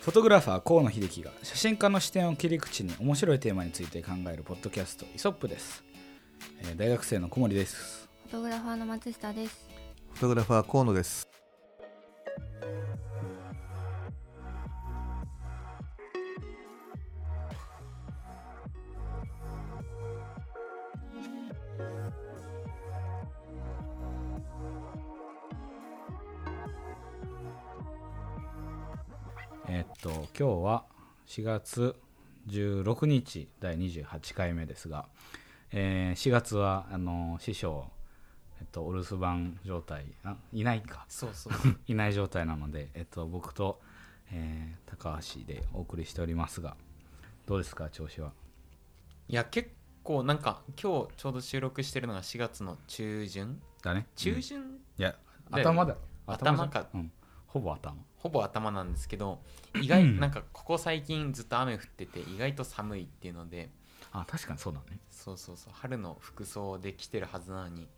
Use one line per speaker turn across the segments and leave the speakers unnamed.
フォトグラファー河野秀樹が写真家の視点を切り口に面白いテーマについて考えるポッドキャストイソップです、えー大学生の小森です
フォトグラファーの松下です。
フォトグラファー河野です。
今日は4月16日第28回目ですが、えー4月はあの師匠、えっと、お留守番状態あいないか。
そうそう。
いない状態なので、えっと、僕と、えー高橋でお送りしておりますがどうですか調子は？い
や結構なんか今日ちょうど収録してるのが4月の中旬。
だね。
中旬、
いや
だよね。
頭だ
頭か。
うん、ほぼ頭。
ほぼ頭なんですけど意外なんかここ最近ずっと雨降ってて意外と寒いっていうので
あ確かにそうだね。
そうそうそう春の服装で着てるはずなのに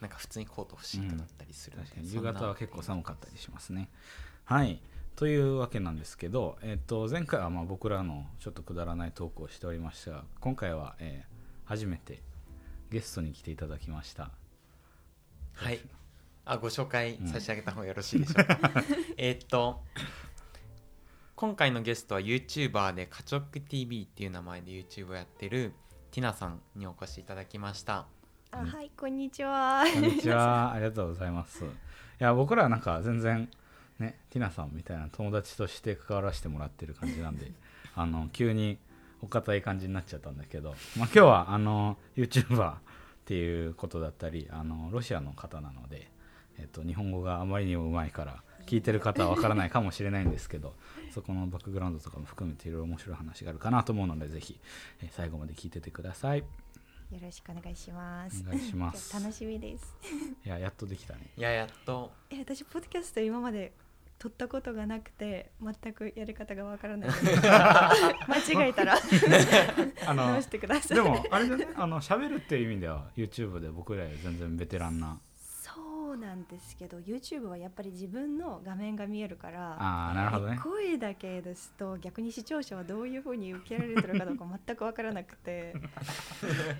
なんか普通にコート欲しいとなったりするんで、
確かに。夕
そんな
方は結構寒かったりしますね。はい。というわけなんですけど、えっと前回はまあ僕らのちょっとくだらないトークをしておりましたが今回は、えー初めてゲストに来ていただきました。
はいあご紹介差し上げた方がよろしいでしょうか、えーっと今回のゲストは YouTuber でカチョック TV っていう名前で YouTube をやってるティナさんにお越しいただきました。
あ、はい、こんにちは。
こんにちは。ありがとうございます。いや僕らはなんか全然ねティナさんみたいな友達として関わらせてもらってる感じなんで あの急にお堅い感じになっちゃったんだけど、まあ、今日はあの YouTuber っていうことだったりあのロシアの方なので、えっと、日本語があまりにもうまいから聞いてる方はわからないかもしれないんですけど そこのバックグラウンドとかも含めていろいろ面白い話があるかなと思うのでぜひ、え最後まで聞いててください。
よろしくお願いします。
お願いします。
楽しみです。
いややっとできたね。
いややっと。
え、私ポッドキャスト今まで撮ったことがなくて全くやり方がわからない。間違えたら。
あの
直してください。
でもあれだね。あの喋るっていう意味では YouTube で僕らより全然ベテランな
そうなんですけど YouTube はやっぱり自分の画面が見えるから
ああなるほどね。
声だけですと逆に視聴者はどういうふうに受けられてるかどうか 全く分からなくて。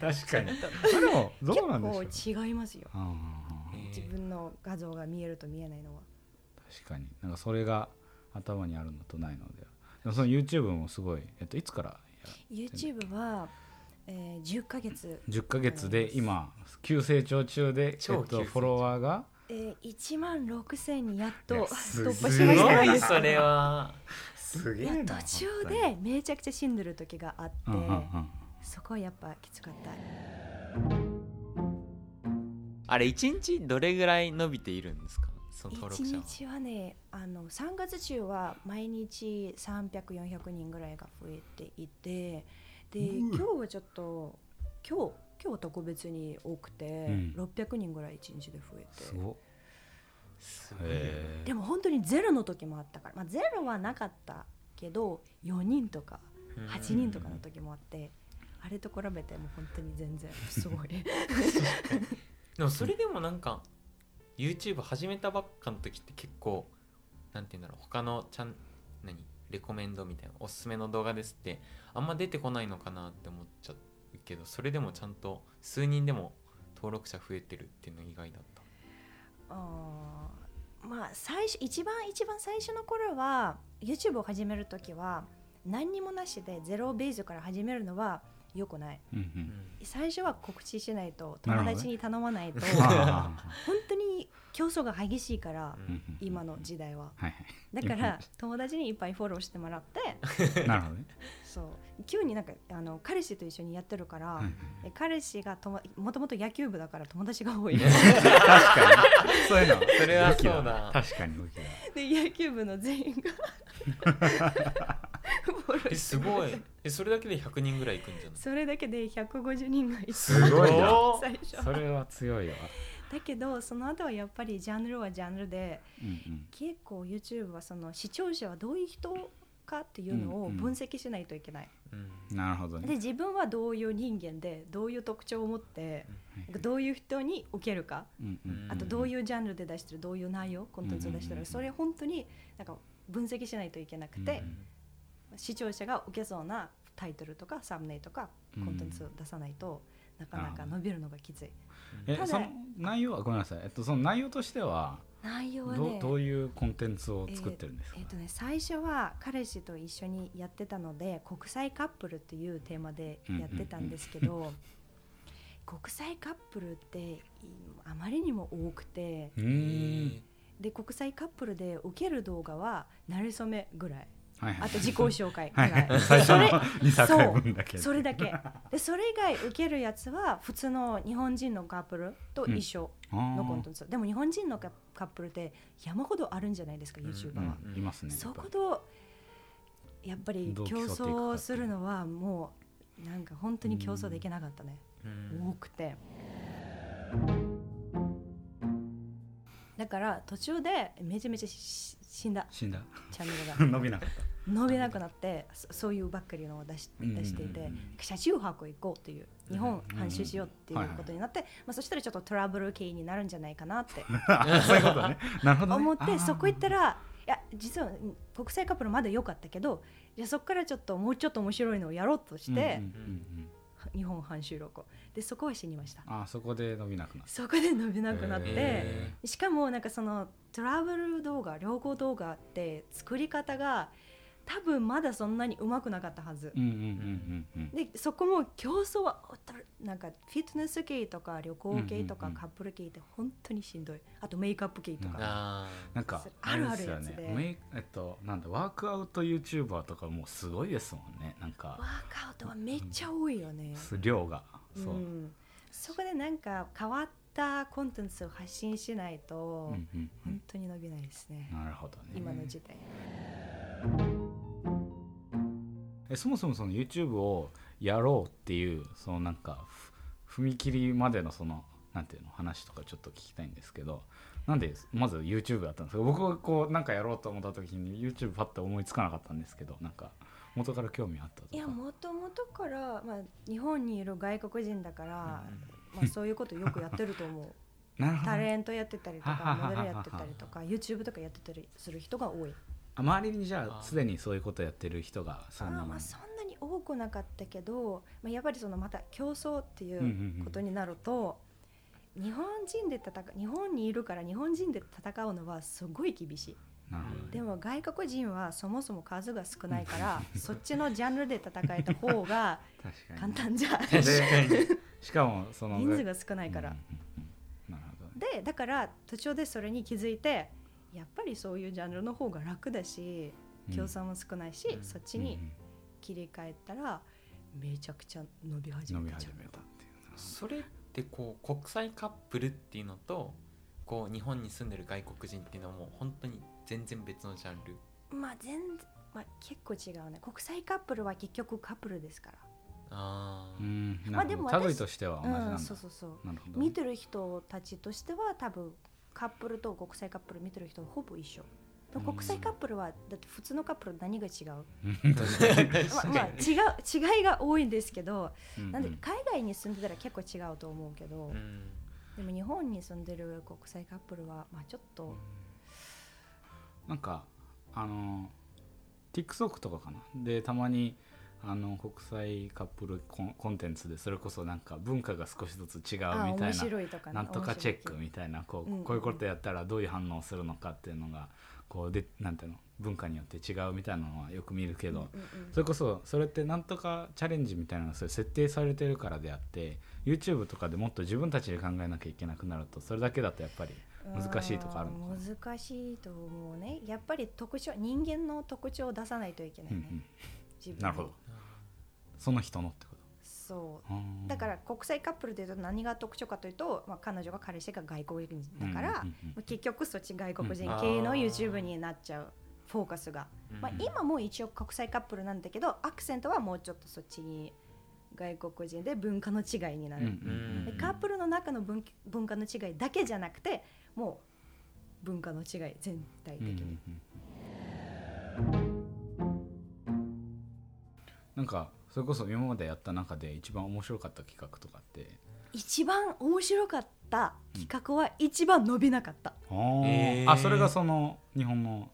確かに。でもどうなんでし
結構違いますよ。自分の画像が見えると見えないのは。
確かに。なんかそれが頭にあるのとないので。でもその YouTube もすごい、えっと、いつからや
YouTube は、えー、10ヶ月、
10ヶ月で今急成長中で、えっと、フォロワーが？
えー、1万6000にやっ
い
と突破し
す
ました。
ごい
ね
それは。
す
いや途中でめちゃくちゃ死んでる時があって、
うんうんうん。
そこはやっぱきつかった。
あれ1日どれぐらい伸びているんですか？その登
1
録者は。
日はねあの3月中は毎日300400人ぐらいが増えていてで今日はちょっと今日今日は特別に多くて、
うん。
600人ぐらい1日で増えて。
すごっ。
すご
でも本当にゼロの時もあったから、まあ、ゼロはなかったけど4人とか
うん。
8人とかの時もあって、あれと比べても本当に全然すごい。
でもそれでもなんか YouTube 始めたばっかの時って結構なんて言うんだろう。他のチャン何？レコメンドみたいなおすすめの動画ですってあんま出てこないのかなって思っちゃうけどそれでもちゃんと数人でも登録者増えてるっていうの意外だった。
あまあ最初一番一番最初の頃は YouTube を始める時は何にもなしでゼロベースから始めるのは良くない。
うんう
うん。ん
最初は告知しないと友達に頼まないと
あ
本当に競争が激しいから
うん
ーうんうん。
今の時代は。
はい
だから友達にいっぱいフォローしてもらって。
は いなるほどね。
そう。急になんかあの彼氏と一緒にやってるから、
はいはい
え彼氏がとももともと野球部だから友達が多い。で
確かに。そういうの。
それはそうだ。
確かに武器だ
野球部の全員がフォローして。
えすごいえそれだけで100人ぐらいいくんじゃない？
それだけで150人がいて
すごいな。
最初。
それは強いわ。
だけどその後はやっぱりジャンルはジャンルで
うんうん。
結構 YouTube はその視聴者はどういう人かっていうのを分析しないといけない、
うん。
なるほどね。
で自分はどういう人間でどういう特徴を持ってどういう人に受けるか。
うんうん。
あとどういうジャンルで出してるどういう内容コンテンツを出してる、
うん
それ本当になんか分析しないといけなくて、視聴者が受けそうなタイトルとかサムネイとかコンテンツを出さないと、なかなか伸びるのがきつい。
えその内容はごめんなさい、えっと、その内容としては
内容はね
どういうコンテンツを作ってるんですか、
えっとね、最初は彼氏と一緒にやってたので国際カップルっていうテーマでやってたんですけど、国際カップルっていあまりにも多くて
うーん。
で国際カップルで受ける動画は慣れ初めぐらい
はいはい。
あと自己紹介
最初の
それ
2作分だけ。
それだけ。でそれ以外受けるやつは普通の日本人のカップルと一緒のコンテンツ、でも日本人のカカップルって山ほどあるんじゃないですか YouTuber は、
うんいますね
そことやっぱり競争するのはもうなんか本当に競争できなかったね、
うん。
多くて。だから途中でめちゃめちゃし死んだ。
死んだ。
チャンネルが。
伸びなかっ
伸びなくなってそそういうばっかりのを出し出していて車中泊行こうという日本半周しようっていうことになって、まあ、そしたらちょっとトラブル系になるんじゃないかなって。
た そういうことね。なるほどね。
思ってそこ行ったらいや実はうん国際カップルまだ良かったけどいやそこからちょっともうちょっと面白いのをやろうとして、日本半周録でそこは死にました。
あーそこで伸びなくな
そこで伸びなくなって、
へ
しかもなんかそのトラブル動画旅行動画って作り方が多分まだそんなにうまくなかったはず、
うんうんうんうんうん。
でそこも競争はなんかフィットネス系とか旅行系とか
うんうんうん
カップル系って本当にしんどい。あとメイクアップ系とか、
あ
なんか
あるある
れですよ
やつで
ね。メイえっとなんだワークアウト YouTuber とかもうすごいですもんね。なんか。
ワークアウトはめっちゃ多いよね、
量が。そう、
ん。そこでなんか変わったコンテンツを発信しないと、
うんうんう
本
ん
当に伸びないですね、
なるほどね。
今の時代
えそもそもその YouTube をやろうっていうそのなんかふ踏切までのそのなんていうの話とかちょっと聞きたいんですけどなんでまず YouTube だったんですか？僕はこうなんかやろうと思った時に YouTube パッと思いつかなかったんですけどなんか元から興味あったとか？
いやもともとから、まあ、日本にいる外国人だから、まあ、そういうことよくやってると思う。タレントやってたりとかモデルやってたりとか YouTube とかやってたりする人が多い。
あ周りにじゃあすでにそういうことやってる人が数人
あーまあそんなに多くなかったけど、まあ、やっぱりそのまた競争ってい
うんうんう
うん。ことになると、日本人で戦う日本にいるから日本人で戦うのはすごい厳しい。でも外国人はそもそも数が少ないから そっちのジャンルで戦えた方が
確か
簡
に
単じゃん。
でしかもその
人数が少ないから、
うんうんうん。なるほどね。
でだから途中でそれに気づいてやっぱりそういうジャンルの方が楽だし競争も少ないし、
うん。
そっちに切り替えたらめちゃくちゃ伸び始めた。
っていうな。
それってこう国際カップルっていうのとこう日本に住んでる外国人っていうのはもう本当に全然別のジャンル。
まあ全然、まあ、結構違うね。国際カップルは結局カップルですから。
ああ、
うん。
まあでも
類としては同じなんだ、
うん、そうそうそう。見てる人たちとしては多分カップルと国際カップル見てる人はほぼ一緒。国際カップルはだって普通のカップル何が違う、まあまあ、違う違いが多いんですけど
うん。
なんで海外に住んでたら結構違うと思うけど、
うん。
でも日本に住んでる国際カップルはまあちょっと、
なんかあの TikTok とかかな。でたまにあの国際カップルコンコンテンツでそれこそなんか文化が少しずつ違うみたいな
ね
なんとかチェック
面
みたいなこう,、
うんうん
こういうことやったらどういう反応をするのかっていうのがこうでなんていうの文化によって違うみたいなのはよく見るけど、
うんうんうん。
それこそそれってなんとかチャレンジみたいなのがそれ設定されてるからであって YouTube とかでもっと自分たちで考えなきゃいけなくなるとそれだけだとやっぱり難しいとかある
難しいと思うね。やっぱり特徴人間の特徴を出さないといけないね、
うんうん
自分で
なるほど。その人のってこ
そう。
とあー。
だから国際カップルでいうと何が特徴かというと、まあ、彼女が彼氏が外国人だから、
うんうんうん
まあ結局そっち外国人
うん
系の YouTube になっちゃう。フォーカスが、まあ、
うん
今も一応国際カップルなんだけどアクセントはもうちょっとそっちに外国人で文化の違いになる、
うんうんうん
でカップルの中の文文化の違いだけじゃなくてもう文化の違い全体的
うんうん
に、
なんかそれこそ今までやった中で一番面白かった企画とかって？
一番面白かった企画は一番伸びなかった、
あー、
えー。
あそれがその日本の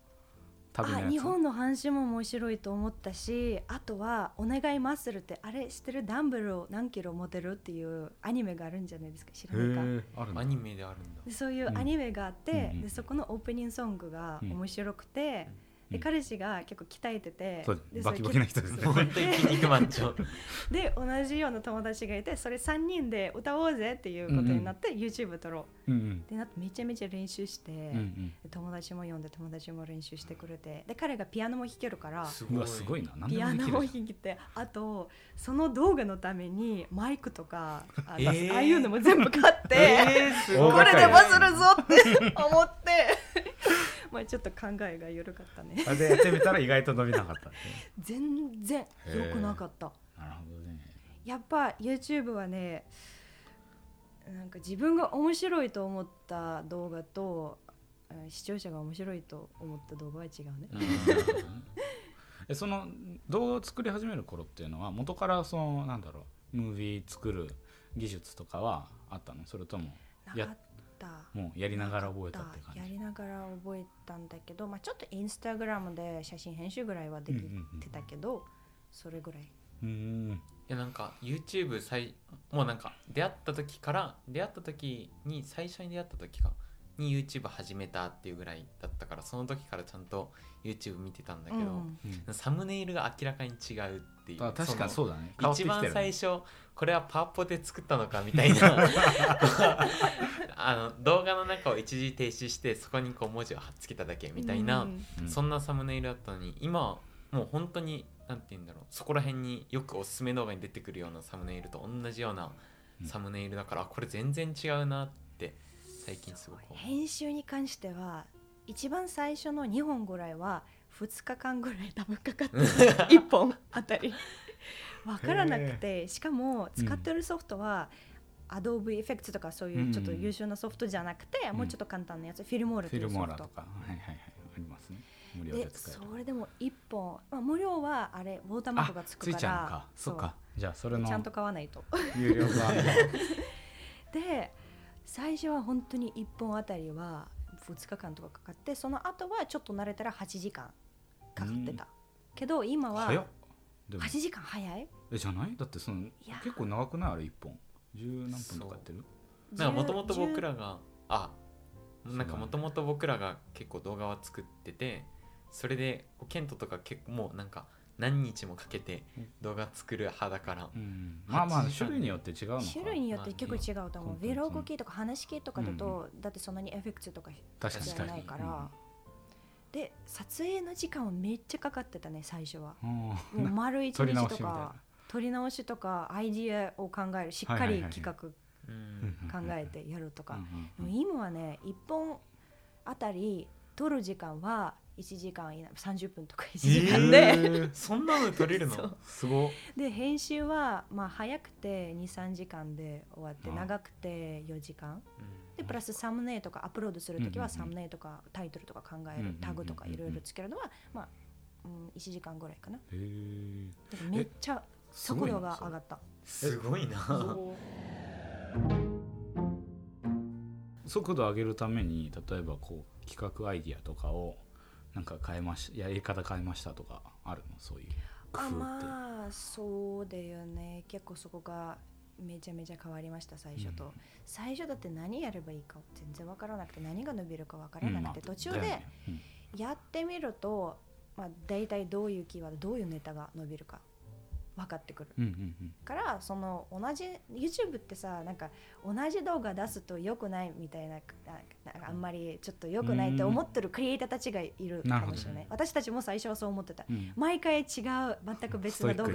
旅のやつ？
あ日本の話も面白いと思ったしあとは「お願いマッスル」ってあれ知ってるダンベルを何キロ持てるっていうアニメがあるんじゃないですか？知らないか？
アニメであるんだ。
でそういうアニメがあって、
うんうん
でそこのオープニングソングが面白くて、
うん
で彼氏が結構鍛えてて
そう
で
バキバキな人ですね。
本当に筋肉マンチョ
で 同じような友達がいてそれ3人で歌おうぜっていうことになって、YouTube 撮ろう。
うんうん。
でなってめちゃめちゃ練習して、
うんうん。
で友達も呼んで友達も練習してくれてで彼がピアノも弾けるから
す
ごい。な。
ピアノ
も
弾いてあとその動画のためにマイクとかあ,、
えー。
ああいうのも全部買って、
えー、
これでバズるぞって思ってまあちょっと考えが緩かったね。
あでやってみたら意外と伸びなかったって
全然良くなかった。
なるほどね。
やっぱ YouTube はねなんか自分が面白いと思った動画とえー視聴者が面白いと思った動画は違うね。
えその動画を作り始める頃っていうのは元からそのなんだろうムービー作る技術とかはあったの？それともや
った。
もうやりながら覚えたって感じ。
やりながら覚えたんだけど、まあ、ちょっとインスタグラムで写真編集ぐらいはできてたけど、それぐらい。う
ーん
いやなんか YouTube 最もうなんか出会った時から出会った時に最初に出会った時か。に YouTube 始めたっていうぐらいだったからその時からちゃんと YouTube 見てたんだけど、
うん
サムネイルが明らかに違うっていう。
あ確かに
そ
そうだね。
の一番最初これはパワポで作ったのかみたいな。あの動画の中を一時停止してそこにこう文字を貼っつけただけみたいな、そんなサムネイルだったのに今はもう本当になんて言うんだろう。そこら辺によくおすすめ動画に出てくるようなサムネイルと同じような
うん
サムネイルだから、あこれ全然違うなって最近すごく思う。
編集に関しては一番最初の2本ぐらいは2日間ぐらい多分かかって1 本。あたり。分からなくて。しかも使ってるソフトは、Adobe Effects とかそういうちょっと優秀なソフトじゃなくて、
ん。
もうちょっと簡単なやつ、フィルモールというソフト。
モーラとか。はいはいはい。ありますね。無料で
それでも1本、まあ、無料はあれウォーターマークがつくから。
ついちゃうのか。そっか。じゃあそれの
ちゃんと買わないと。
有料
で最初は本当に1本あたりは2日間とかかかってその後はちょっと慣れたら8時間かかってた、けど今は
早っ。でも。
8時間早い。
えじゃない？だってその
や。
結構長くない？あれ一本。十何分とかやってる？
なんかもともと僕
10
らがあなんかもともと僕らが結構動画は作っててそれでこうケントとか結構もうなんか何日もかけて動画作る派だから。
うん。まあまあ
8時間。
種類によって違うのか。
種類によって結構違うと思う。
まあね
Vlog 系とか話系とかだと、だってそんなにエフェクトとか
確かに
必要ないから、で撮影の時間はめっちゃかかってたね最初は。
うん。
もう丸一日とか撮り直しとかアイディアを考えるしっかり企画
うん。
考えてやるとか、今はね1本あたり撮る時間は1時間以内30分とか1時間で、
え ー
そんなの撮れるの？
すご。っ
で編集はまあ早くて23時間で終わって長くて4時間。
うん
でプラスサムネとかアップロードするときはサムネとかタイトルとか考えるタグとかいろいろつけるのはまあ、うん、1時間ぐらいかな。めっちゃ速度が上がった。
すごいな。
速度を上げるために例えばこう企画アイディアとかをなんか変えましやり方変えましたとかあるの？そういう工夫
あ
って、
まあそうだよね。結構そこがめちゃめちゃ変わりました最初と、
うん。
最初だって何やればいいか全然わからなくて何が伸びるかわからなくて、途中でやってみると、まあ、大体どういうキーワードどういうネタが伸びるか分かってくる。からその同じ YouTube ってさなんか同じ動画出すと良くないみたいなああんまりちょっと良くないって思ってるクリエイターたちがいるかもしれない。私たちも最初はそう思ってた。
うん。
毎回違う全く別な動画。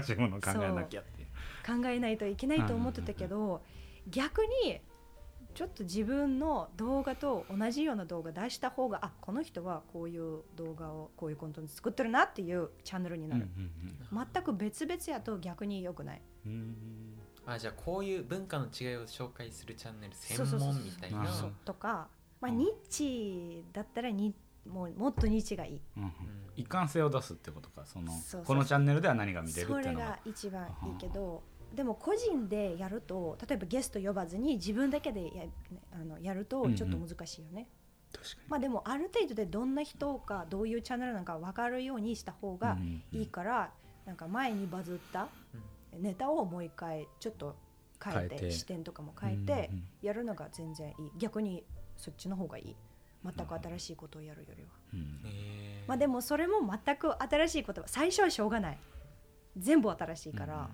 新しいものを考えなきゃ
考えないといけないと思ってたけど逆にちょっと自分の動画と同じような動画出した方があこの人はこういう動画をこういうコンテンツ作ってるなっていうチャンネルになる、全く別々やと逆に良くない。
あじゃあこういう文化の違いを紹介するチャンネル専門みたいな。
とか、まあ、
うん。
ニッチだったらにもうもっとニッチがいい。
うんうん。一貫性を出すってことか。その
そうそう
このチャンネルでは何が見れるって
それ
いうのが。
が一番いいけどでも個人でやると例えばゲスト呼ばずに自分だけでやあのやるとちょっと難しいよね、
確か
まあでもある程度でどんな人かどういうチャンネルなのか分かるようにした方が
に
いいから、なんか前にバズったネタをもう一回ちょっと変えて視点とかも変えてやるのが全然いい。逆にそっちの方がいい。全く新しいことをやるよりは。まあでもそれも全く新しいことは最初はしょうがない。全部新しいから、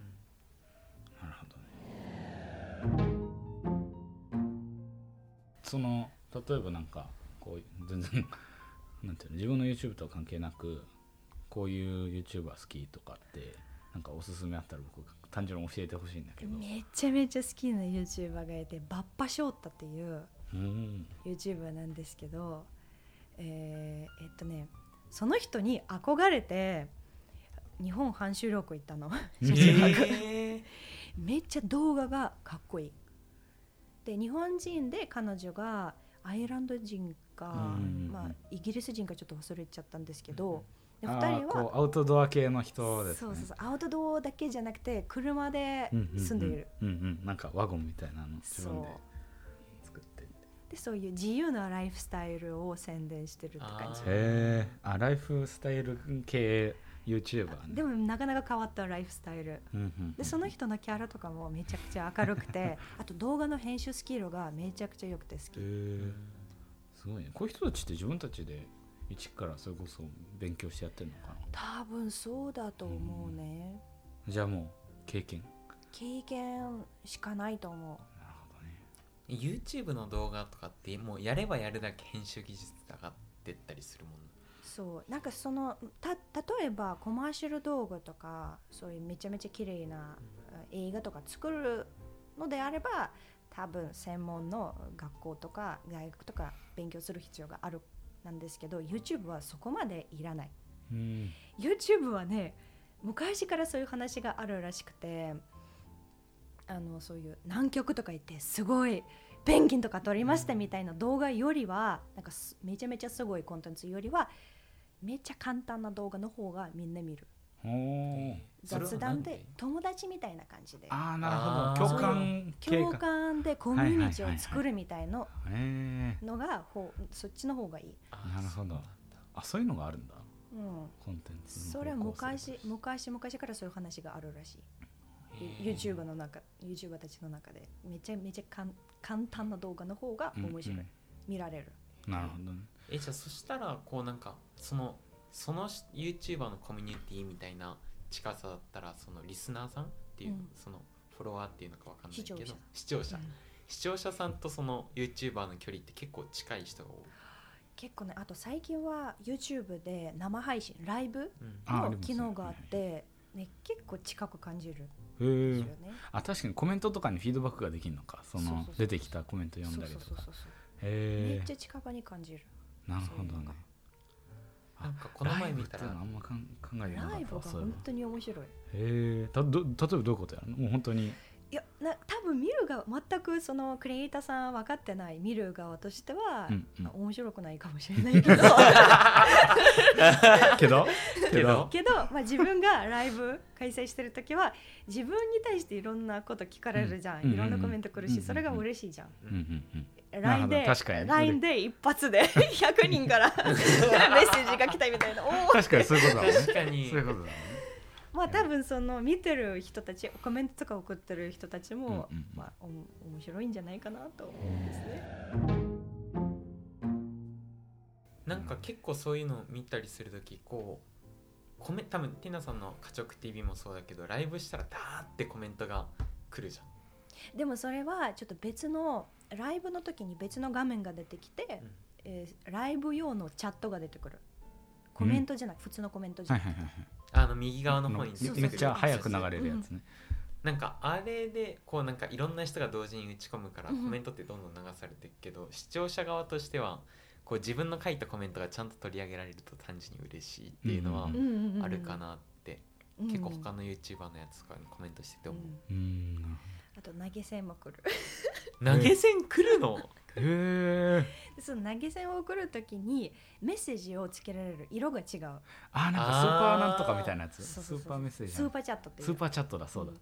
その例えばなんかこう全然 なんていうの自分の YouTube とは関係なくこういう YouTuber 好きとかってなんかおすすめあったら僕単純に教えてほしいんだけど。
めちゃめちゃ好きな YouTuber がいてバッパショータっていう
うん。
YouTuber なんですけどえーえっとねその人に憧れて日本半周旅行行ったの。写真学
へー。
めっちゃ動画がかっこいいで日本人で彼女がアイルランド人か、
うん
まあ、イギリス人かちょっと忘れちゃったんですけ
うん
ど、で
あ
2
ーこ
人は
うアウトドア系の人ですね。
そうそうそうアウトドアだけじゃなくて車で住んでいる、
うんうんうん。うんなんかワゴンみたいなの自分で作って
でそういう自由なライフスタイルを宣伝してるって感じ。
あ
ライフスタイル系 YouTuber ね。
でもなかなか変わったライフスタイル。でその人のキャラとかもめちゃくちゃ明るくて あと動画の編集スキルがめちゃくちゃ良くて好き。
へえすごいね。こういう人たちって自分たちで一からそれこそ勉強してやってるのかな？
多分そうだと思うね。
じゃあもう経験。
経験しかないと思う。
なるほどね。
YouTube の動画とかってもうやればやるだけ編集技術上がってったりするもん
そう。なんかそのた例えばコマーシャル動画とかそういうめちゃめちゃ綺麗な映画とか作るのであれば多分専門の学校とか大学とか勉強する必要があるなんですけど YouTube はそこまでいらない。
うん。
YouTube はね昔からそういう話があるらしくてあのそういう南極とか行ってすごいペンギンとか撮りましたみたいな動画よりはなんかすめちゃめちゃすごいコンテンツよりはめっちゃ簡単な動画の方がみんな見る。雑談で友達みたいな感じで。
ああなるほど。共感系
共
か
感でコミュニティを作るみたいの
へえ
のがほうそっちの方がいい、
なるほど。あそういうのがあるんだ。
うん、
コンテンツの
それは昔昔昔からそういう話があるらしい。YouTuber の中 YouTuber たちの中で。めちゃめちゃかん簡単な動画の方が面白い、
うん。
見られる。
なるほどね
えじゃあそしたらこうなんかそのその YouTuber のコミュニティみたいな近さだったらそのリスナーさんっていう、
うん。
そのフォロワーっていうのかわかんないけど
視聴者。
視聴者。
うん。
視聴者さんとその YouTuber の距離って結構近い人が多い、
結構ねあと最近は YouTube で生配信ライブ
うん。
の機能があってね結構近く感じるん
へ
ね、
あ確かにコメントとかにフィードバックができるのか。その出てきたコメント読んだりとか。
めっちゃ近くに感じる
なるほどね。
なんかこの前見たら。
あんま考えてなか
ライブが
ったわそういうの。
本当に面白い。
へえ。たど例えばどういうことやるの？もう本当に。
いやな多分見る側全くそのクリエイターさん分かってない見る側としては、
うんうん。
あ面白くないかもしれないけど。
けど？
けど？
けど、まあ、自分がライブ開催してる時は自分に対していろんなこと聞かれるじゃん、
うん
いろんなコメント来るし、
うん。
それが嬉しいじゃん。
うんうんうん
LINE でで一発で 100人から メッセージが来たみたいな。
確かにそういうことだね。
確かに。
そういうことだね。
まあ多分その見てる人たちコメントとか送ってる人たちも、
うんうん
まあ、お面白いんじゃないかなと思うんですね。
なんか結構そういうのを見たりするときこうコメ多分ティナさんの「家直 TV」もそうだけどライブしたらダーってコメントが来るじゃん。
でもそれはちょっと別のライブの時に別の画面が出てきて、
うん。
えーライブ用のチャットが出てくる。コメントじゃない、普通のコメントじゃない。い、
ははいはいはい。
あの右側の方に
めっちゃ早く流れるやつね。
なんかあれでこうなんかいろんな人が同時に打ち込むからコ
うんうん。
メントってどんどん流されていくけど、視聴者側としてはこう自分の書いたコメントがちゃんと取り上げられると単純に嬉しいっていうのは
うん
うんうん。うん
あるかなって、
うん
結構他の YouTuber のやつとかにコメントしてて思う、
うんあと投げ銭も来る。
投げ銭来るの？
へえ
でその投げ銭を送る時にメッセージをつけられる色が違う。
あなんかスーパーなんとかみたいなやつ。
そうそうそう
スーパーメッセージ。
スーパーチャットっていう。
スーパーチャットだそうだ。
ん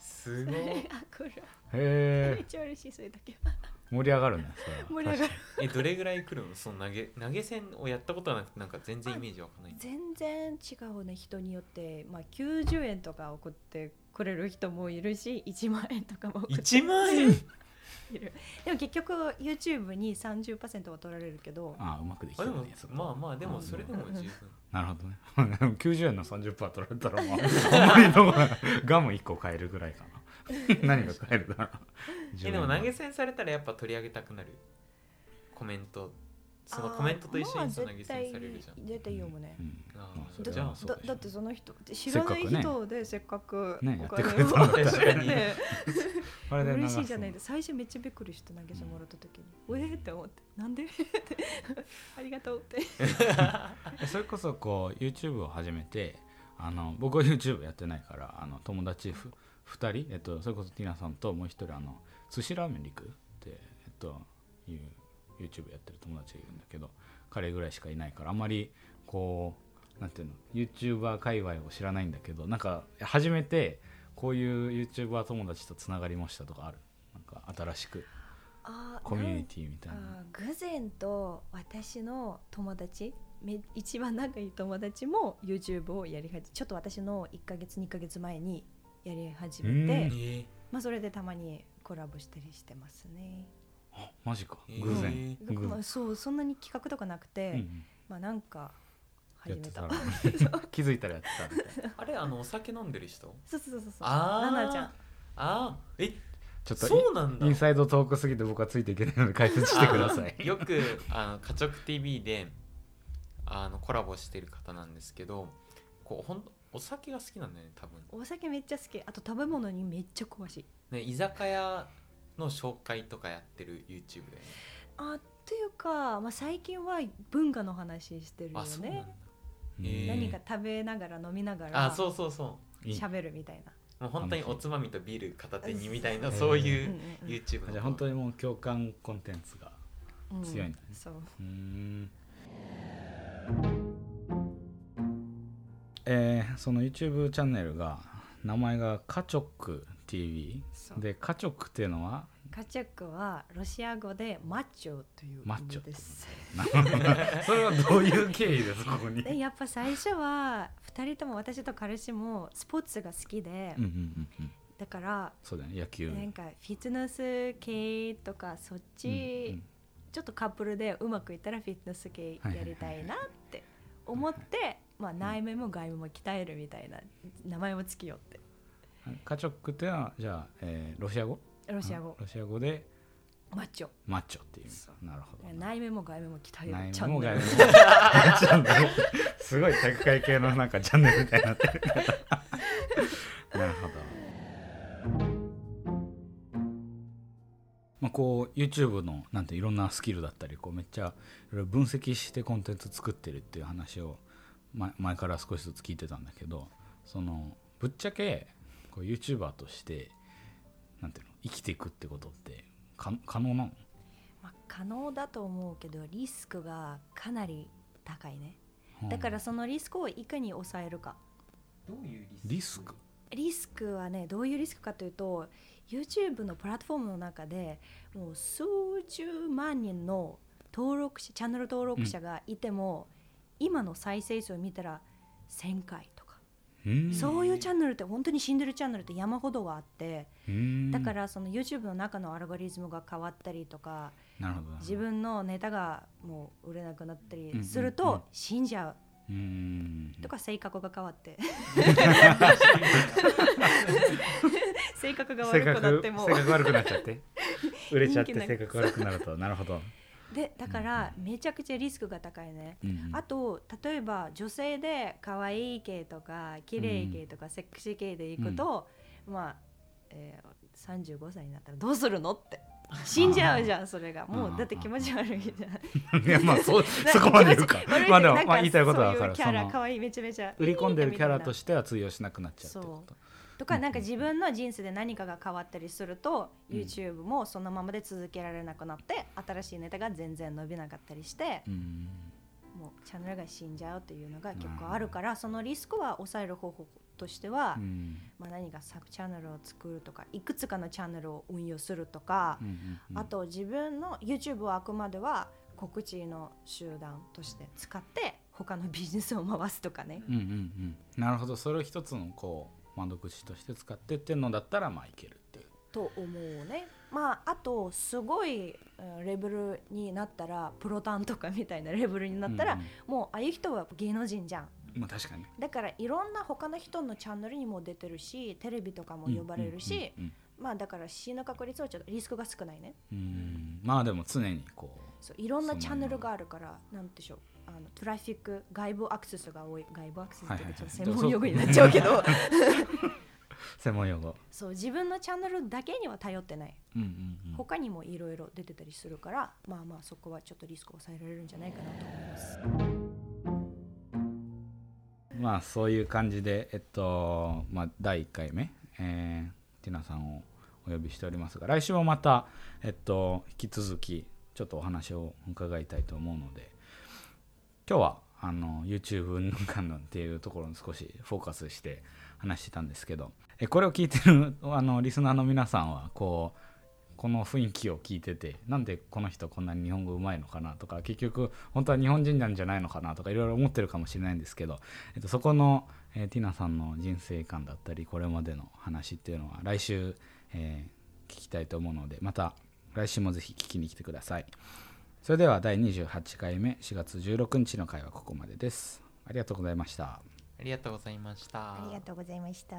すごい。
あ来る。
へえ
めっちゃ嬉しいそういう時は
盛り上がるねそれは。
盛り上がる。
えどれぐらい来るの？その投げ投げ銭をやったことはなくてなんか全然イメージわかんない
全然違うね人によって、まあ、90円とか送ってくれる人もいるし1万円とかも送って
1万円？
いる。でも結局 YouTube に30%は取られるけど
ああうまくでき
あでも
てるね
まあまあでもそれでも十分。
なるほどね。90円の30%取られたらまああんまりどこガム1個買えるぐらいかな。何が買えるだろう。
えでも投げ銭されたらやっぱ取り上げたくなる。コメントそのコメントと一緒にその投げ銭されるじゃん、
まあ絶対絶対読むね、
うん。
あ
まあそ
だだだってその人知らない人でせっかく
ね。
お金
やってくれたんだったら。
確かに。
ね嬉しいじゃないです。最初めっちゃびっくりして投げ銭もらった時に、うえーって思って。なんで？っ てありがとうって。
えそれこそこう YouTube を始めてあの僕は YouTube やってないからあの友達ふ2人、えっと、それこそティナさんともう一人あの寿司ラーメンリクって、えっと、いう YouTube やってる友達がいるんだけど彼ぐらいしかいないからあんまりこうなんていうの YouTuber 界隈を知らないんだけどなんか初めてこういう YouTuber 友達とつながりましたとかある？なんか新しく。コミュニティみたいな。
偶然と私の友達め一番仲いい友達も YouTube をやり始めちょっと私の1ヶ月2ヶ月前にやり始め
うん。
て
え、ー。
まあ、それでたまにコラボしたりしてますね、
あマジか。
えー。
偶然、
え
偶然
まあ、そうそんなに企画とかなくて、
うんうん。
まあなんか始めた。
気づいたらやってた
あれあのお酒飲んでる人？
そうそうそうそう。
あー。
ナナちゃん。
ああえ
ちょっと
そうなんだ。
インサイドトークすぎて僕はついていけないので解説してください。
よくあの「カチョク TV で」あのコラボしてる方なんですけどこうほんお酒が好きなんだよね多分。
お酒めっちゃ好き。あと食べ物にめっちゃ詳しい。
ね居酒屋の紹介とかやってる YouTube だよね
あっていうか、まあ、最近は文化の話してるよね。何か食べながら飲みながら
あそうそうそ
いい。
喋るみたいな。
うもう本当におつまみとビール片手にみたいなそういう
うんうんうん
YouTube の。
じゃあ本当にもう共感コンテンツが
うん
強いんだね。
そう。
うーん。えーその YouTube チャンネルが名前がカチョック TV でカチョックっていうのは？
カチャックはロシア語でマッチョという意
マッチョ。
味です。
な それはどういう経緯ですここに？
でやっぱ最初は2人とも私と彼氏もスポーツが好きで、
うんうんうんうん。
だから
そうだね野球。
なんかフィットネス系とかそっち、
うん
ちょっとカップルでうまくいったらフィットネス系やりたいなって思って、まあ、内面も外面も鍛えるみたいな名前をつけようって。
うんカチョックっていうのはじゃあ、えーロシア語？
ロシア語。
ロシア語で
マッチョ。
マッチョっていう。なるほど。
内面も外面も鍛える
内面も外面もすごい体育会系のなんかチャンネルみたいになって。るなるほど。まあこう YouTube のなんていろんなスキルだったりこうめっちゃ分析してコンテンツ作ってるっていう話を前前から少しずつ聞いてたんだけどそのぶっちゃけこう YouTuber としてなんていうの生きていくってことってか可能なの？
まあ、可能だと思うけどリスクがかなり高いね。だからそのリスクをいかに抑えるか。
どういう
リスク？
リスク？はねどういうリスクかというと YouTube のプラットフォームの中でもう数十万人の登録者チャンネル登録者がいても、今の再生数を見たら1000回そういうチャンネルって本当に死んでるチャンネルって山ほどがあって、
うん。
だからその YouTube の中のアルゴリズムが変わったりとか自分のネタがもう売れなくなったりすると死んじゃう。
うん。
とか性格が変わって。性格が
性
悪くな
格
っても。
性格悪くなっちゃって。売れちゃって性格悪くなると。なるほど、
でだからめちゃくちゃリスクが高いね。
うん
あと例えば女性で可愛い系とか綺麗系とかセクシー系でいくと、まあ、えー、35歳になったらどうするのって。死んじゃうじゃんそれが。もうだって気持ち悪いじゃん。
いやまあそう そこまで言うか。まあでもまあ言いたいことは分かる。
キャラ可愛いめちゃめちゃ
売り込んでるキャラと
して
しては通用しなくなっちゃうってこと
とかなんか自分の人生で何かが変わったりすると、
うん。
YouTube もそのままで続けられなくなって新しいネタが全然伸びなかったりして、
うん。
もうチャンネルが死んじゃうっていうのが結構あるからそのリスクは抑える方法ととしては、
うん。
まあ、何かサブチャンネルを作るとかいくつかのチャンネルを運用するとか、あと自分の YouTube はあくまでは告知の集団として使って他のビジネスを回すとかね、
うんうんうん。なるほど。それを一つのこう窓口として使ってってんのだったらまあいけるっていう。
と思うね。まああとすごいうんレベルになったらプロタンとかみたいなレベルになったら、
うん
もうああいう人は芸能人じゃん。
うんまあ確かに。
だからいろんな他の人のチャンネルにも出てるしテレビとかも呼ばれるし、
うんうん
まあだから死の確率はちょっとリスクが少ないね。
うん。うんまあでも常にこ
そういろんなチャンネルがあるから。なんでしょうあのトラフィック外部アクセスが多い外部アクセスってちょっと専門用語になっちゃうけど。
う 専門用語。
そう自分のチャンネルだけには頼ってない。
うんうんうん。
他にもいろいろ出てたりするからまあまあそこはちょっとリスクを抑えられるんじゃないかなと思います。
まあそういう感じでえっとまあ第1回目、えーティナさんをお呼びしておりますが来週もまたえっと引き続きちょっとお話を伺いたいと思うので今日はあの YouTube うんぬんかんぬんっていうところに少しフォーカスして話してたんですけどえこれを聞いてるあのリスナーの皆さんはこうこの雰囲気を聞いててなんでこの人こんなに日本語うまいのかなとか結局本当は日本人なんじゃないのかなとかいろいろ思ってるかもしれないんですけど、えっと、そこの、えーティナさんの人生観だったりこれまでの話っていうのは来週、えー聞きたいと思うのでまた来週もぜひ聞きに来てください。それでは第28回目4月16日の回はここまでです。ありがとうございました。
ありがとうございました。
ありがとうございました